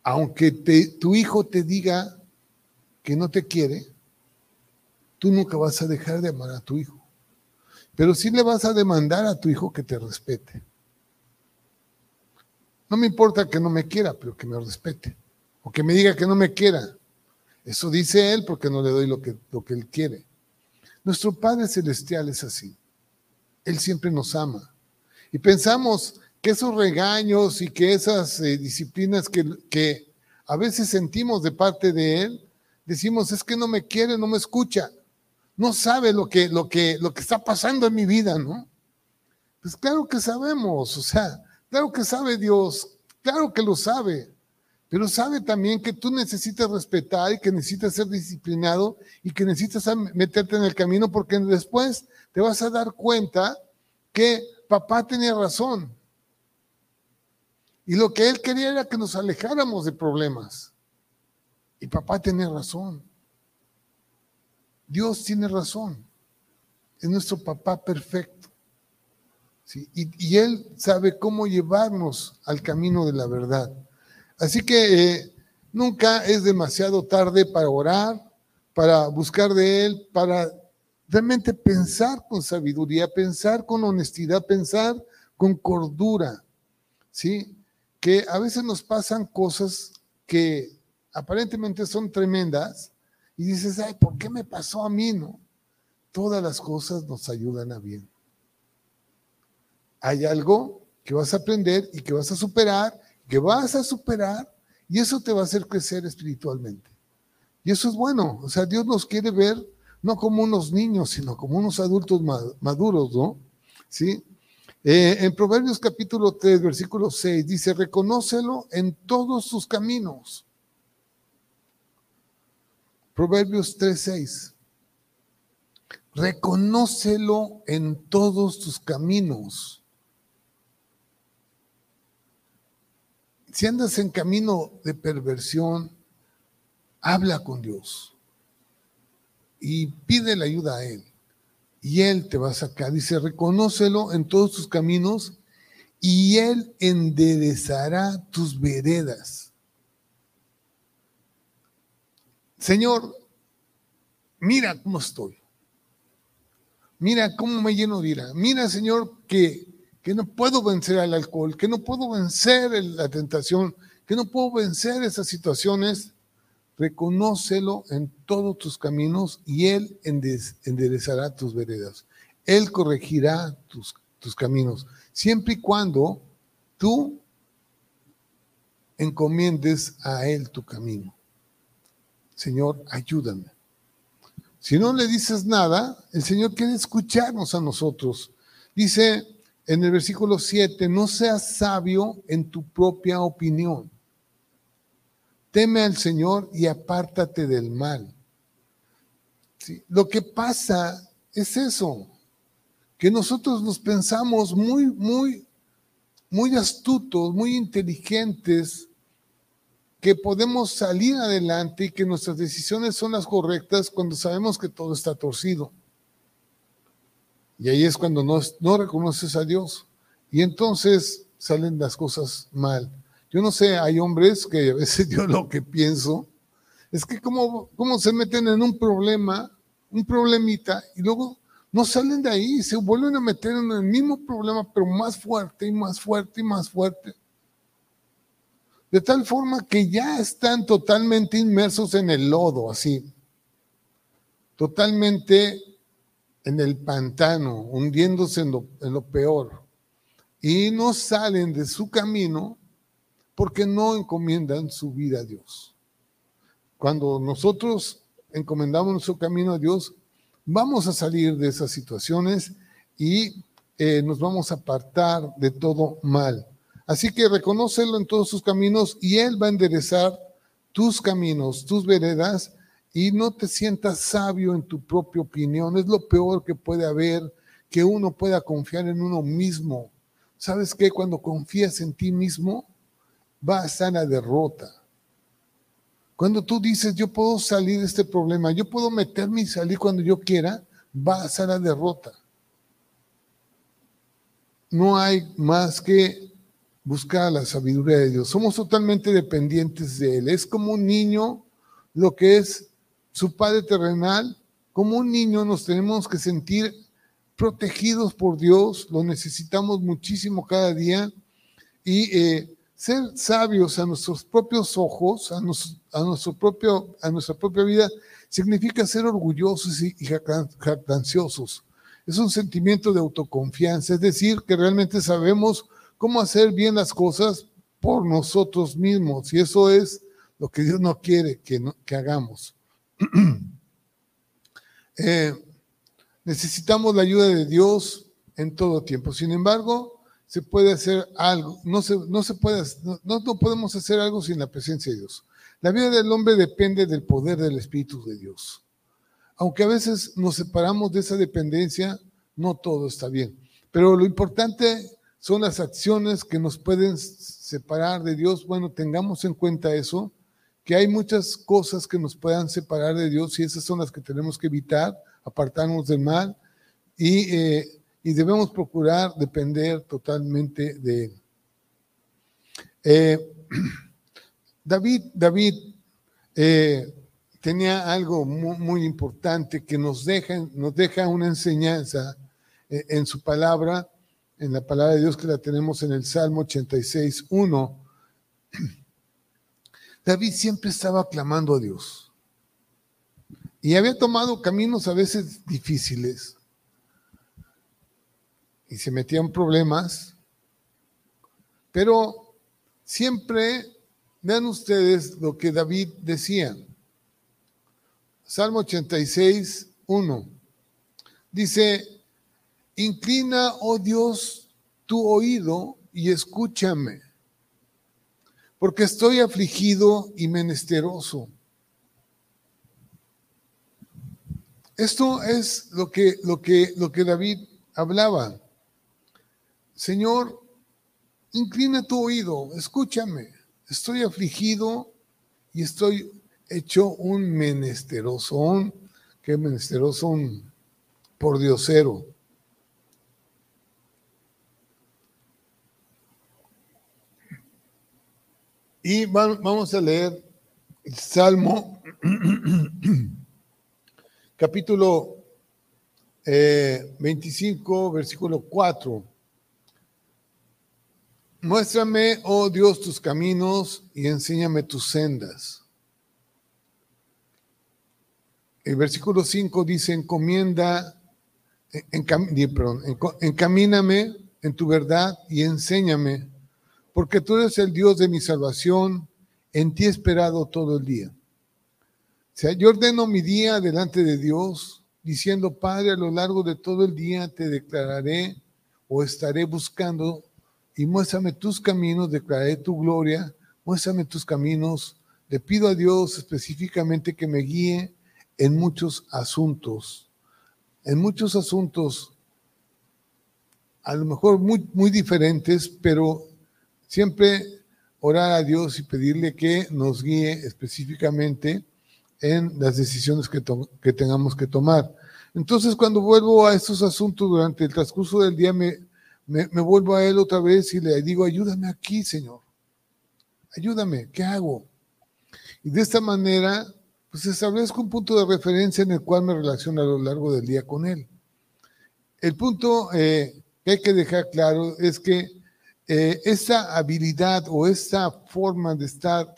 Aunque tu hijo te diga que no te quiere, tú nunca vas a dejar de amar a tu hijo. Pero sí le vas a demandar a tu hijo que te respete. No me importa que no me quiera, pero que me respete. O que me diga que no me quiera. Eso dice él porque no le doy lo que, lo que él quiere. Nuestro Padre Celestial es así. Él siempre nos ama. Y pensamos que esos regaños y que esas eh, disciplinas que, que a veces sentimos de parte de Él, decimos, es que no me quiere, no me escucha, no sabe lo que, lo que, lo que está pasando en mi vida, ¿no? Pues claro que sabemos, o sea, claro que sabe Dios, claro que lo sabe pero sabe también que tú necesitas respetar y que necesitas ser disciplinado y que necesitas meterte en el camino porque después te vas a dar cuenta que papá tenía razón. Y lo que él quería era que nos alejáramos de problemas. Y papá tenía razón. Dios tiene razón. Es nuestro papá perfecto. Y, y Él sabe cómo llevarnos al camino de la verdad. Así que eh, Nunca es demasiado tarde para orar, para buscar de Él, para realmente pensar con sabiduría, pensar con honestidad, pensar con cordura, ¿sí? Que a veces nos pasan cosas que aparentemente son tremendas y dices, ay, ¿por qué me pasó a mí, no? Todas las cosas nos ayudan a bien. Hay algo que vas a aprender y que vas a superar, que vas a superar y eso te va a hacer crecer espiritualmente. Y eso es bueno. O sea, Dios nos quiere ver no como unos niños, sino como unos adultos maduros, ¿no? ¿Sí? Eh, en Proverbios capítulo 3, versículo 6, dice, reconócelo en todos sus caminos. Proverbios 3, 6. Reconócelo en todos tus caminos. Si andas en camino de perversión, habla con Dios y pide la ayuda a Él. Y Él te va a sacar. Dice, reconócelo en todos tus caminos y Él enderezará tus veredas. Señor, mira cómo estoy. Mira cómo me lleno de ira. Mira, Señor, que que no puedo vencer al alcohol, que no puedo vencer la tentación, que no puedo vencer esas situaciones, reconócelo en todos tus caminos y Él enderezará tus veredas. Él corregirá tus, tus caminos, siempre y cuando tú encomiendes a Él tu camino. Señor, ayúdame. Si no le dices nada, el Señor quiere escucharnos a nosotros. Dice en el versículo 7, no seas sabio en tu propia opinión. Teme al Señor y apártate del mal. Lo que pasa es eso, que nosotros nos pensamos muy, muy, muy astutos, muy inteligentes, que podemos salir adelante y que nuestras decisiones son las correctas cuando sabemos que todo está torcido. Y ahí es cuando no, no reconoces a Dios. Y entonces salen las cosas mal. Yo no sé, hay hombres que a veces *laughs* yo lo que pienso es que como, como se meten en un problema, un problemita, y luego no salen de ahí, se vuelven a meter en el mismo problema, pero más fuerte y más fuerte y más fuerte. De tal forma que ya están totalmente inmersos en el lodo, así. Totalmente en el pantano, hundiéndose en lo, peor, y no salen de su camino porque no encomiendan su vida a Dios. Cuando nosotros encomendamos nuestro camino a Dios, vamos a salir de esas situaciones y eh, nos vamos a apartar de todo mal. Así que reconócelo en todos sus caminos y Él va a enderezar tus caminos, tus veredas, y no te sientas sabio en tu propia opinión. Es lo peor que puede haber, que uno pueda confiar en uno mismo. ¿Sabes qué? Cuando confías en ti mismo, vas a la derrota. Cuando tú dices, yo puedo salir de este problema, yo puedo meterme y salir cuando yo quiera, vas a la derrota. No hay más que buscar la sabiduría de Dios. Somos totalmente dependientes de Él. Es como un niño lo que es su Padre terrenal, como un niño nos tenemos que sentir protegidos por Dios, lo necesitamos muchísimo cada día y eh, ser sabios a nuestros propios ojos, a, nuestro propio, a nuestra propia vida, significa ser orgullosos y, jactanciosos. Es un sentimiento de autoconfianza, es decir, que realmente sabemos cómo hacer bien las cosas por nosotros mismos y eso es lo que Dios no quiere que hagamos. *clears throat* Eh, necesitamos la ayuda de Dios en todo tiempo. Sin embargo, se puede hacer algo, no se, no se puede, no, no podemos hacer algo sin la presencia de Dios. La vida del hombre depende del poder del Espíritu de Dios. Aunque a veces nos separamos de esa dependencia, no todo está bien. Pero lo importante son las acciones que nos pueden separar de Dios. Bueno, tengamos en cuenta eso que hay muchas cosas que nos puedan separar de Dios y esas son las que tenemos que evitar, apartarnos del mal y, eh, debemos procurar depender totalmente de Él. Eh, *clears throat* David, David eh, tenía algo muy, importante que nos deja, nos deja una enseñanza en su palabra, en la palabra de Dios que la tenemos en el Salmo 86, 1. *clears throat* David siempre estaba clamando a Dios. Y había tomado caminos a veces difíciles. Y se metía en problemas. Pero siempre, vean ustedes lo que David decía. Salmo 86, 1. Dice, inclina, oh Dios, tu oído y escúchame, porque estoy afligido y menesteroso. Esto es lo que, lo que, lo que David hablaba. Señor, inclina tu oído, escúchame. Estoy afligido y estoy hecho un menesteroso, qué menesteroso, un por Y vamos a leer el Salmo, *clears throat* capítulo 25, eh, versículo 4. Muéstrame, oh Dios, tus caminos y enséñame tus sendas el versículo 5 dice, encomienda, encamíname en tu verdad y enséñame, porque tú eres el Dios de mi salvación, en ti he esperado todo el día. O sea, yo ordeno mi día delante de Dios, diciendo, Padre, a lo largo de todo el día te declararé o estaré buscando y muéstrame tus caminos, declararé tu gloria, muéstrame tus caminos. Le pido a Dios específicamente que me guíe en muchos asuntos, en muchos asuntos, a lo mejor muy, muy diferentes, pero siempre orar a Dios y pedirle que nos guíe específicamente en las decisiones que, tengamos que tomar. Entonces, cuando vuelvo a estos asuntos durante el transcurso del día, me, vuelvo a Él otra vez y le digo, ayúdame aquí, Señor. Ayúdame, ¿qué hago? Y de esta manera pues establezco un punto de referencia en el cual me relaciono a lo largo del día con él. El punto eh, que hay que dejar claro es que eh, esa habilidad o esa forma de estar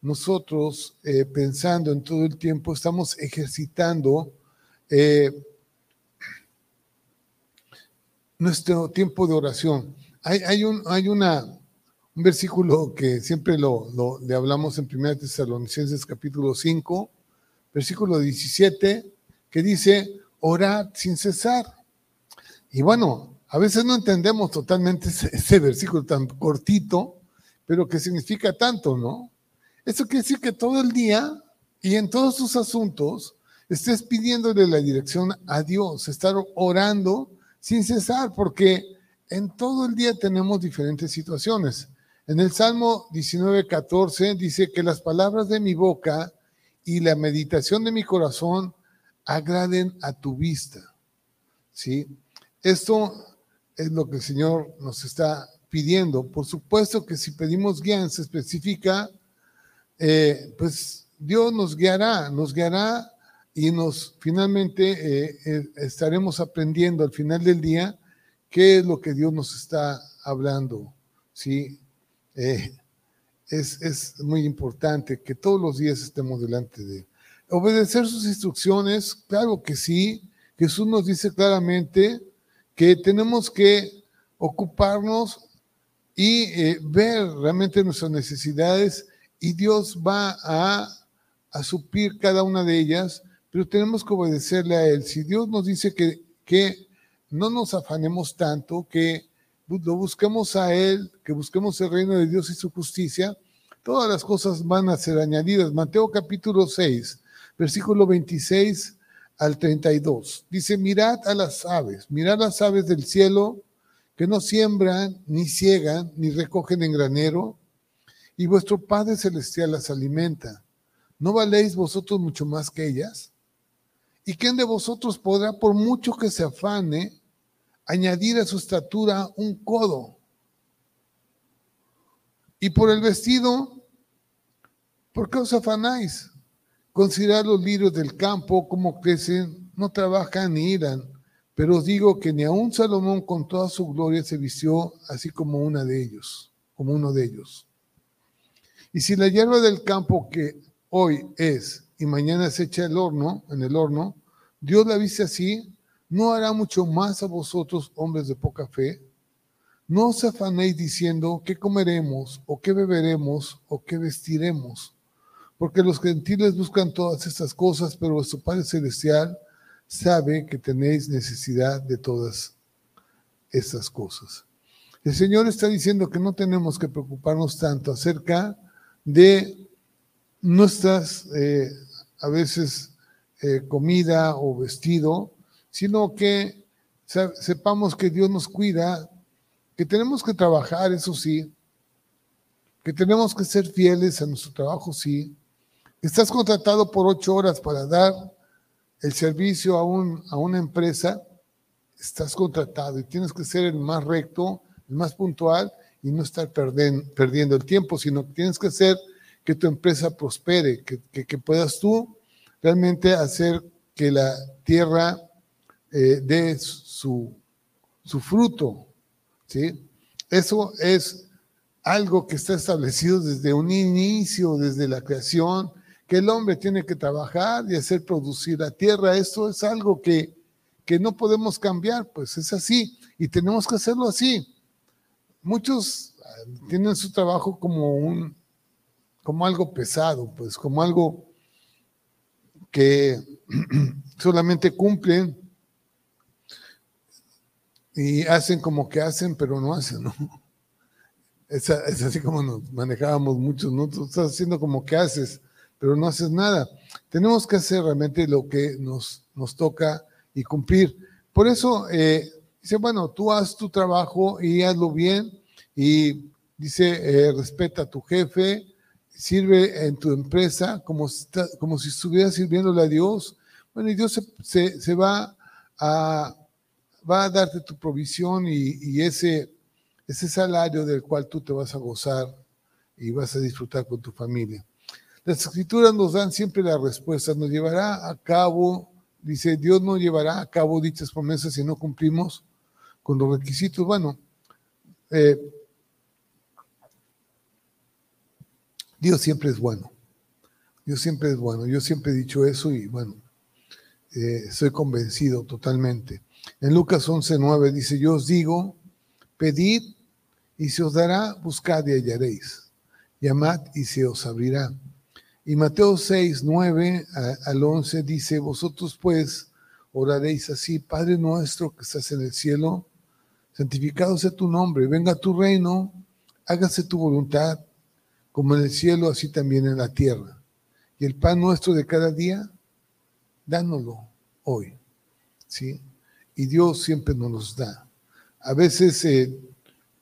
nosotros eh, pensando en todo el tiempo, estamos ejercitando nuestro tiempo de oración. Hay, un, hay una, un versículo que siempre lo, le hablamos en 1 Tesalonicenses capítulo 5, versículo 17, que dice, orad sin cesar. Y bueno, a veces no entendemos totalmente ese, versículo tan cortito, pero que significa tanto, ¿no? Eso quiere decir que todo el día y en todos tus asuntos estés pidiéndole la dirección a Dios, estar orando sin cesar, porque en todo el día tenemos diferentes situaciones. En el Salmo 19, 14 dice que las palabras de mi boca y la meditación de mi corazón agraden a tu vista. ¿Sí? Esto es lo que el Señor nos está pidiendo. Por supuesto que si pedimos guianza específica, eh, pues Dios nos guiará, nos guiará y nos finalmente eh, eh, estaremos aprendiendo al final del día qué es lo que Dios nos está hablando. ¿sí? es, muy importante que todos los días estemos delante de Él. Obedecer sus instrucciones, claro que sí. Jesús nos dice claramente que tenemos que ocuparnos y eh, ver realmente nuestras necesidades y Dios va a, a, suplir cada una de ellas, pero tenemos que obedecerle a Él. Si Dios nos dice que, que no nos afanemos tanto, que lo busquemos a Él, que busquemos el reino de Dios y su justicia, todas las cosas van a ser añadidas. Mateo capítulo 6, versículo 26 al 32. Dice, mirad a las aves, mirad las aves del cielo, que no siembran, ni ciegan, ni recogen en granero, y vuestro Padre Celestial las alimenta. ¿No valéis vosotros mucho más que ellas? ¿Y quién de vosotros podrá, por mucho que se afane, añadir a su estatura un codo. Y por el vestido, ¿Por qué os afanáis? Considerad los lirios del campo, cómo crecen, no trabajan ni irán. Pero os digo que ni aun Salomón con toda su gloria se vistió así como una de ellos, como uno de ellos. Y si la hierba del campo que hoy es y mañana se echa el horno, en el horno, Dios la viste así, ¿no hará mucho más a vosotros, hombres de poca fe? No os afanéis diciendo qué comeremos, o qué beberemos, o qué vestiremos, porque los gentiles buscan todas estas cosas, pero vuestro Padre Celestial sabe que tenéis necesidad de todas estas cosas. El Señor está diciendo que no tenemos que preocuparnos tanto acerca de nuestras, eh, a veces, eh, comida o vestido, sino que sepamos que Dios nos cuida, que tenemos que trabajar, eso sí, que tenemos que ser fieles a nuestro trabajo, sí. Estás contratado por ocho horas para dar el servicio a, un, a una empresa, estás contratado y tienes que ser el más recto, el más puntual y no estar perdiendo el tiempo, sino que tienes que hacer que tu empresa prospere, que, que, puedas tú realmente hacer que la tierra eh, dé su, su fruto. ¿sí? Eso es algo que está establecido desde un inicio, desde la creación, que el hombre tiene que trabajar y hacer producir la tierra. Esto es algo que, que no podemos cambiar, pues es así y tenemos que hacerlo así. Muchos ah, tienen su trabajo como un como algo pesado, pues como algo que *clears throat* solamente cumplen y hacen como que hacen, pero no hacen, ¿no? *laughs* Es, es así como nos manejábamos muchos, ¿no? Tú estás haciendo como que haces, pero no haces nada. Tenemos que hacer realmente lo que nos, nos toca y cumplir. Por eso eh, dice, bueno, tú haz tu trabajo y hazlo bien y dice, eh, respeta a tu jefe, sirve en tu empresa como, como si estuvieras sirviéndole a Dios. Bueno, y Dios se, se, va, a, va a darte tu provisión y, y ese, ese salario del cual tú te vas a gozar y vas a disfrutar con tu familia. Las escrituras nos dan siempre la respuesta, nos llevará a cabo, dice, Dios no llevará a cabo dichas promesas si no cumplimos con los requisitos. Bueno, eh, Dios siempre es bueno. Dios siempre es bueno. Yo siempre he dicho eso y bueno, eh, estoy convencido totalmente. En Lucas 11:9 dice, yo os digo, pedid y se os dará, buscad y hallaréis. Llamad y se os abrirá. Y Mateo 6, 9 al 11 dice, vosotros pues oraréis así, Padre nuestro que estás en el cielo, santificado sea tu nombre, venga tu reino, hágase tu voluntad, como en el cielo, así también en la tierra. Y el pan nuestro de cada día, dánoslo hoy. ¿sí? Y Dios siempre nos los da. A veces, eh,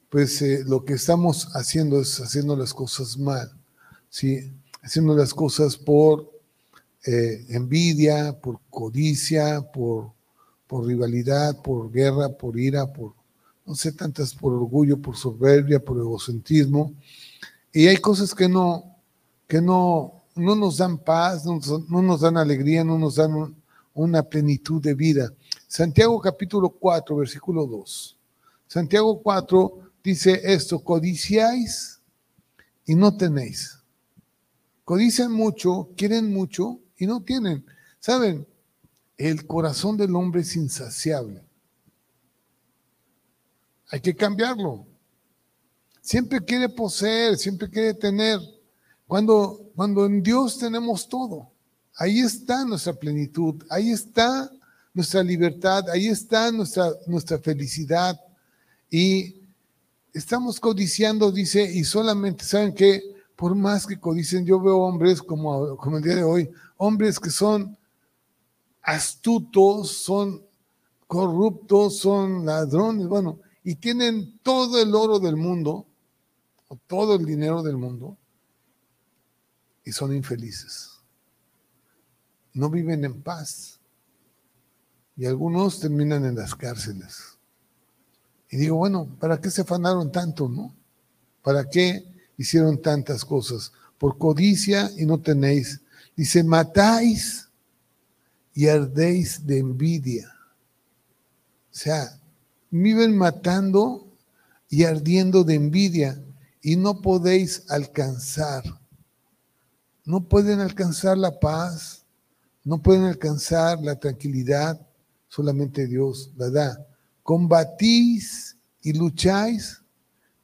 pues eh, lo que estamos haciendo es haciendo las cosas mal. ¿sí? Haciendo las cosas por eh, envidia, por codicia, por, por rivalidad, por guerra, por ira, por, no sé, tantas, por orgullo, por soberbia, por egocentrismo. Y hay cosas que no, que no, no nos dan paz, no, no nos dan alegría, no nos dan una plenitud de vida. Santiago capítulo 4, versículo 2. Santiago 4 dice esto, codiciáis y no tenéis Codician mucho, quieren mucho y no tienen. ¿Saben? El corazón del hombre es insaciable. Hay que cambiarlo. Siempre quiere poseer, siempre quiere tener. Cuando, cuando en Dios tenemos todo, ahí está nuestra plenitud, ahí está nuestra libertad, ahí está nuestra, nuestra felicidad. Y estamos codiciando, dice, y solamente, ¿saben qué? Por más que codicen, yo veo hombres como, como el día de hoy, hombres que son astutos, son corruptos, son ladrones, bueno, y tienen todo el oro del mundo, o todo el dinero del mundo, y son infelices. No viven en paz. Y algunos terminan en las cárceles. Y digo, bueno, ¿para qué se afanaron tanto, no? ¿Para qué hicieron tantas cosas. por codicia y no tenéis. Dice, matáis y ardéis de envidia. O sea, viven matando y ardiendo de envidia y no podéis alcanzar. No pueden alcanzar la paz, no pueden alcanzar la tranquilidad, solamente Dios la da. Combatís y lucháis,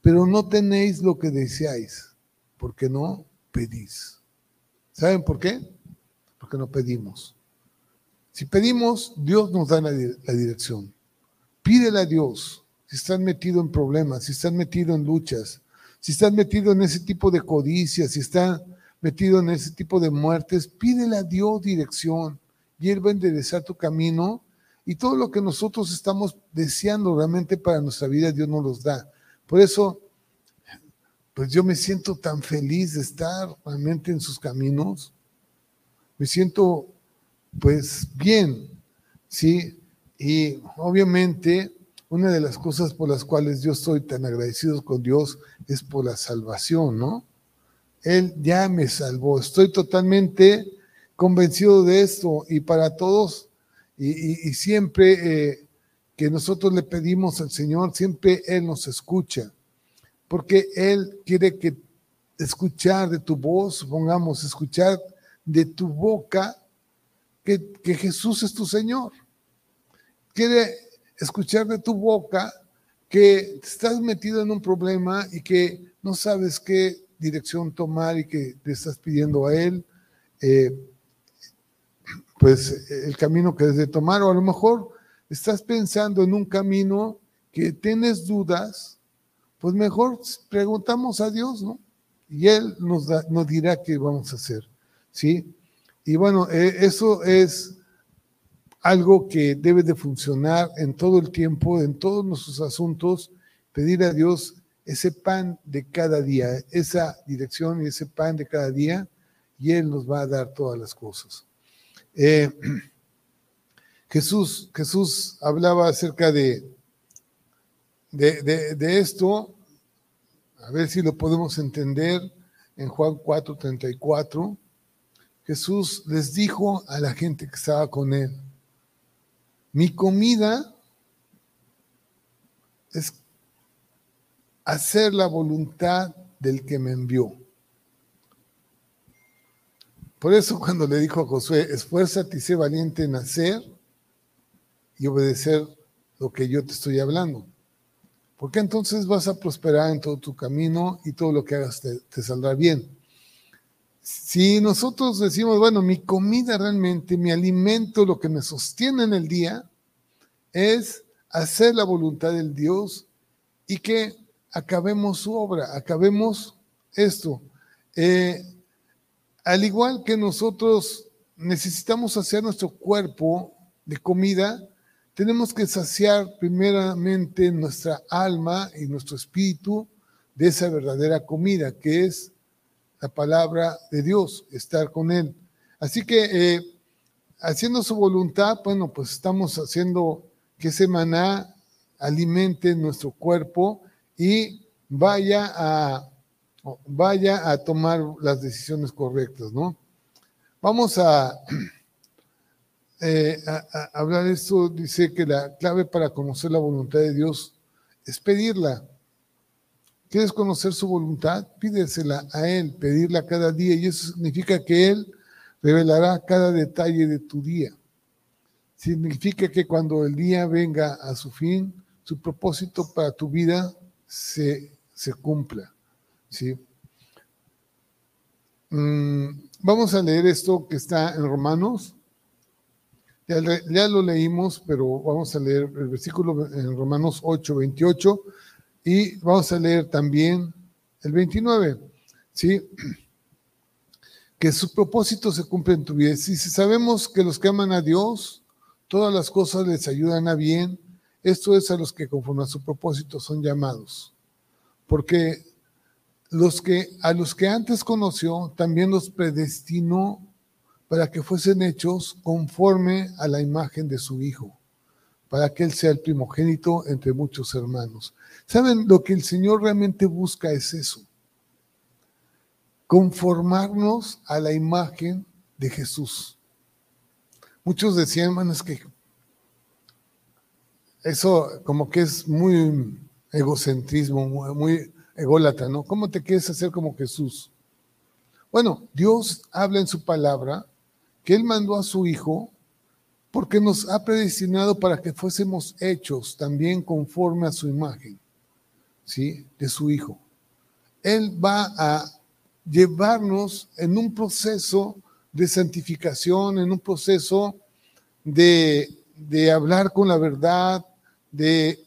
pero no tenéis lo que deseáis, porque no pedís. ¿Saben por qué? Porque no pedimos. Si pedimos, Dios nos da la, dirección. Pídele a Dios si están metido en problemas, si están metido en luchas, si están metido en ese tipo de codicias, si están metido en ese tipo de muertes, pídele a Dios dirección y Él va a enderezar tu camino y todo lo que nosotros estamos deseando realmente para nuestra vida, Dios nos los da. Por eso, pues yo me siento tan feliz de estar realmente en sus caminos. Me siento, pues, bien, ¿sí? Y obviamente, una de las cosas por las cuales yo estoy tan agradecido con Dios es por la salvación, ¿no? Él ya me salvó. Estoy totalmente convencido de esto y para todos y, siempre eh, que nosotros le pedimos al Señor, siempre Él nos escucha, porque Él quiere que escuchar de tu voz, supongamos, escuchar de tu boca que, que Jesús es tu Señor. Quiere escuchar de tu boca que estás metido en un problema y que no sabes qué dirección tomar y que te estás pidiendo a Él. Eh, pues el camino que debes de tomar, o a lo mejor estás pensando en un camino que tienes dudas, pues mejor preguntamos a Dios, ¿no? Y Él nos, nos dirá qué vamos a hacer, ¿sí? Y bueno, eh, eso es algo que debe de funcionar en todo el tiempo, en todos nuestros asuntos, pedir a Dios ese pan de cada día, esa dirección y ese pan de cada día, y Él nos va a dar todas las cosas. Eh, *clears throat* Jesús, Jesús hablaba acerca de, de, esto, a ver si lo podemos entender en Juan 4:34. Jesús les dijo a la gente que estaba con él, mi comida es hacer la voluntad del que me envió. Por eso cuando le dijo a Josué, esfuérzate y sé valiente en hacer y obedecer lo que yo te estoy hablando. Porque entonces vas a prosperar en todo tu camino y todo lo que hagas te, saldrá bien. Si nosotros decimos, bueno, mi comida realmente, mi alimento, lo que me sostiene en el día, es hacer la voluntad del Dios y que acabemos su obra, acabemos esto. Eh, al igual que nosotros necesitamos hacer nuestro cuerpo de comida, tenemos que saciar primeramente nuestra alma y nuestro espíritu de esa verdadera comida, que es la palabra de Dios, estar con Él. Así que eh, haciendo su voluntad, bueno, pues estamos haciendo que ese maná alimente nuestro cuerpo y vaya a vaya a tomar las decisiones correctas, ¿no? Vamos a, *clears throat* eh, hablar de esto. Dice que la clave para conocer la voluntad de Dios es pedirla. ¿Quieres conocer su voluntad? Pídesela a Él, pedirla cada día. Y eso significa que Él revelará cada detalle de tu día. Significa que cuando el día venga a su fin, su propósito para tu vida se, se cumpla. ¿sí? Mm, vamos a leer esto que está en Romanos. Ya, lo leímos, pero vamos a leer el versículo en Romanos 8, 28 y vamos a leer también el 29. ¿sí? *clears throat* Que su propósito se cumple en tu vida. Si sabemos que los que aman a Dios, todas las cosas les ayudan a bien, esto es a los que conforme a su propósito son llamados. Porque los que, a los que antes conoció, también los predestinó para que fuesen hechos conforme a la imagen de su Hijo, para que Él sea el primogénito entre muchos hermanos. ¿Saben? Lo que el Señor realmente busca es eso. conformarnos a la imagen de Jesús. Muchos decían, hermanos, que eso como que es muy egocentrismo, muy ególatra, ¿no? ¿Cómo te quieres hacer como Jesús? Bueno, Dios habla en su palabra que Él mandó a su Hijo porque nos ha predestinado para que fuésemos hechos también conforme a su imagen, ¿sí? De su Hijo. Él va a llevarnos en un proceso de santificación, en un proceso de, de hablar con la verdad, de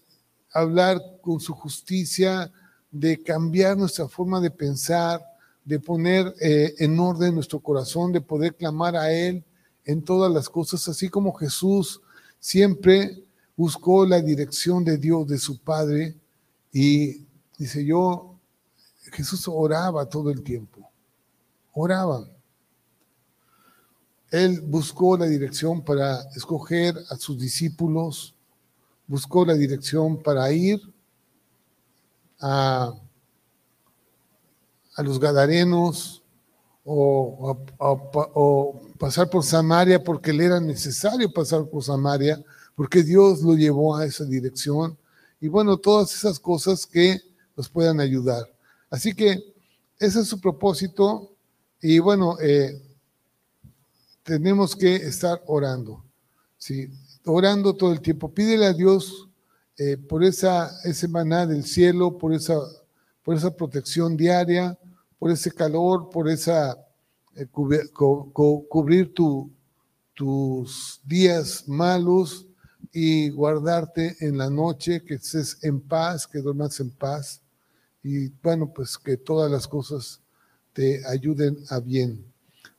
hablar con su justicia, de cambiar nuestra forma de pensar, de poner eh, en orden nuestro corazón, de poder clamar a Él en todas las cosas, así como Jesús siempre buscó la dirección de Dios, de su Padre, y dice yo, Jesús oraba todo el tiempo, oraba. Él buscó la dirección para escoger a sus discípulos, buscó la dirección para ir a, a los Gadarenos o, pasar por Samaria porque le era necesario pasar por Samaria, porque Dios lo llevó a esa dirección. Y bueno, todas esas cosas que nos puedan ayudar. Así que ese es su propósito y bueno, eh, tenemos que estar orando, ¿sí? orando todo el tiempo. Pídele a Dios eh, por esa, ese maná del cielo, por esa, por esa protección diaria, por ese calor, por esa eh, cubrir tus días malos y guardarte en la noche, que estés en paz, que duermas en paz y bueno, pues que todas las cosas te ayuden a bien.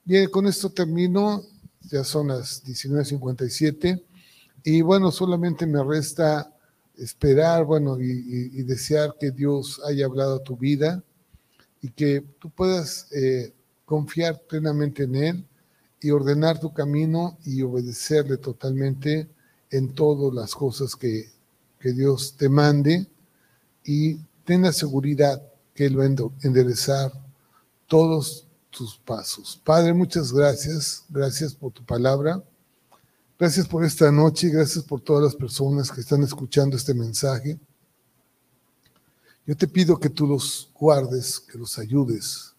Bien, con esto termino, ya son las 19.57 y bueno, solamente me resta esperar, bueno, y, desear que Dios haya hablado a tu vida y que tú puedas eh, confiar plenamente en Él y ordenar tu camino y obedecerle totalmente en todas las cosas que, que Dios te mande y ten la seguridad que Él va a enderezar todos tus pasos. Padre, muchas gracias. Gracias por tu palabra. Gracias por esta noche. Gracias por todas las personas que están escuchando este mensaje. Yo te pido que tú los guardes, que los ayudes.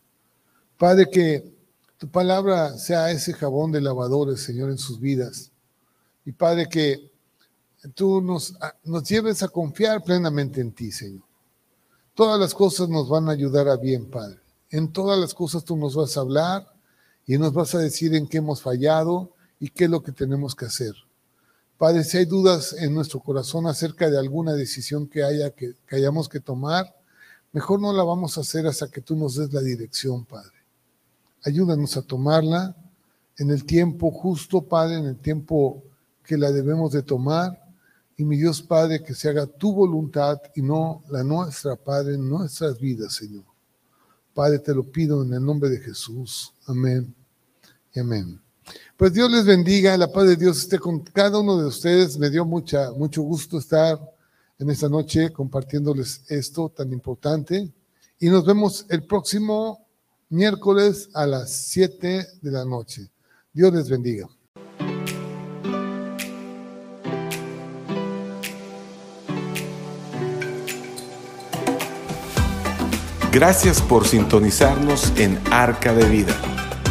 Padre, que tu palabra sea ese jabón de lavadores, Señor, en sus vidas. Y Padre, que tú nos, nos lleves a confiar plenamente en ti, Señor. Todas las cosas nos van a ayudar a bien, Padre. En todas las cosas tú nos vas a hablar y nos vas a decir en qué hemos fallado y qué es lo que tenemos que hacer. Padre, si hay dudas en nuestro corazón acerca de alguna decisión que, haya que, que hayamos que tomar, mejor no la vamos a hacer hasta que tú nos des la dirección, Padre. Ayúdanos a tomarla en el tiempo justo, Padre, en el tiempo que la debemos de tomar y mi Dios Padre, que se haga tu voluntad y no la nuestra, Padre, en nuestras vidas, Señor. Padre, te lo pido en el nombre de Jesús. Amén y amén. Pues Dios les bendiga, la paz de Dios esté con cada uno de ustedes. Me dio mucha, mucho gusto estar en esta noche compartiéndoles esto tan importante. Y nos vemos el próximo miércoles a las 7 de la noche. Dios les bendiga. Gracias por sintonizarnos en Arca de Vida.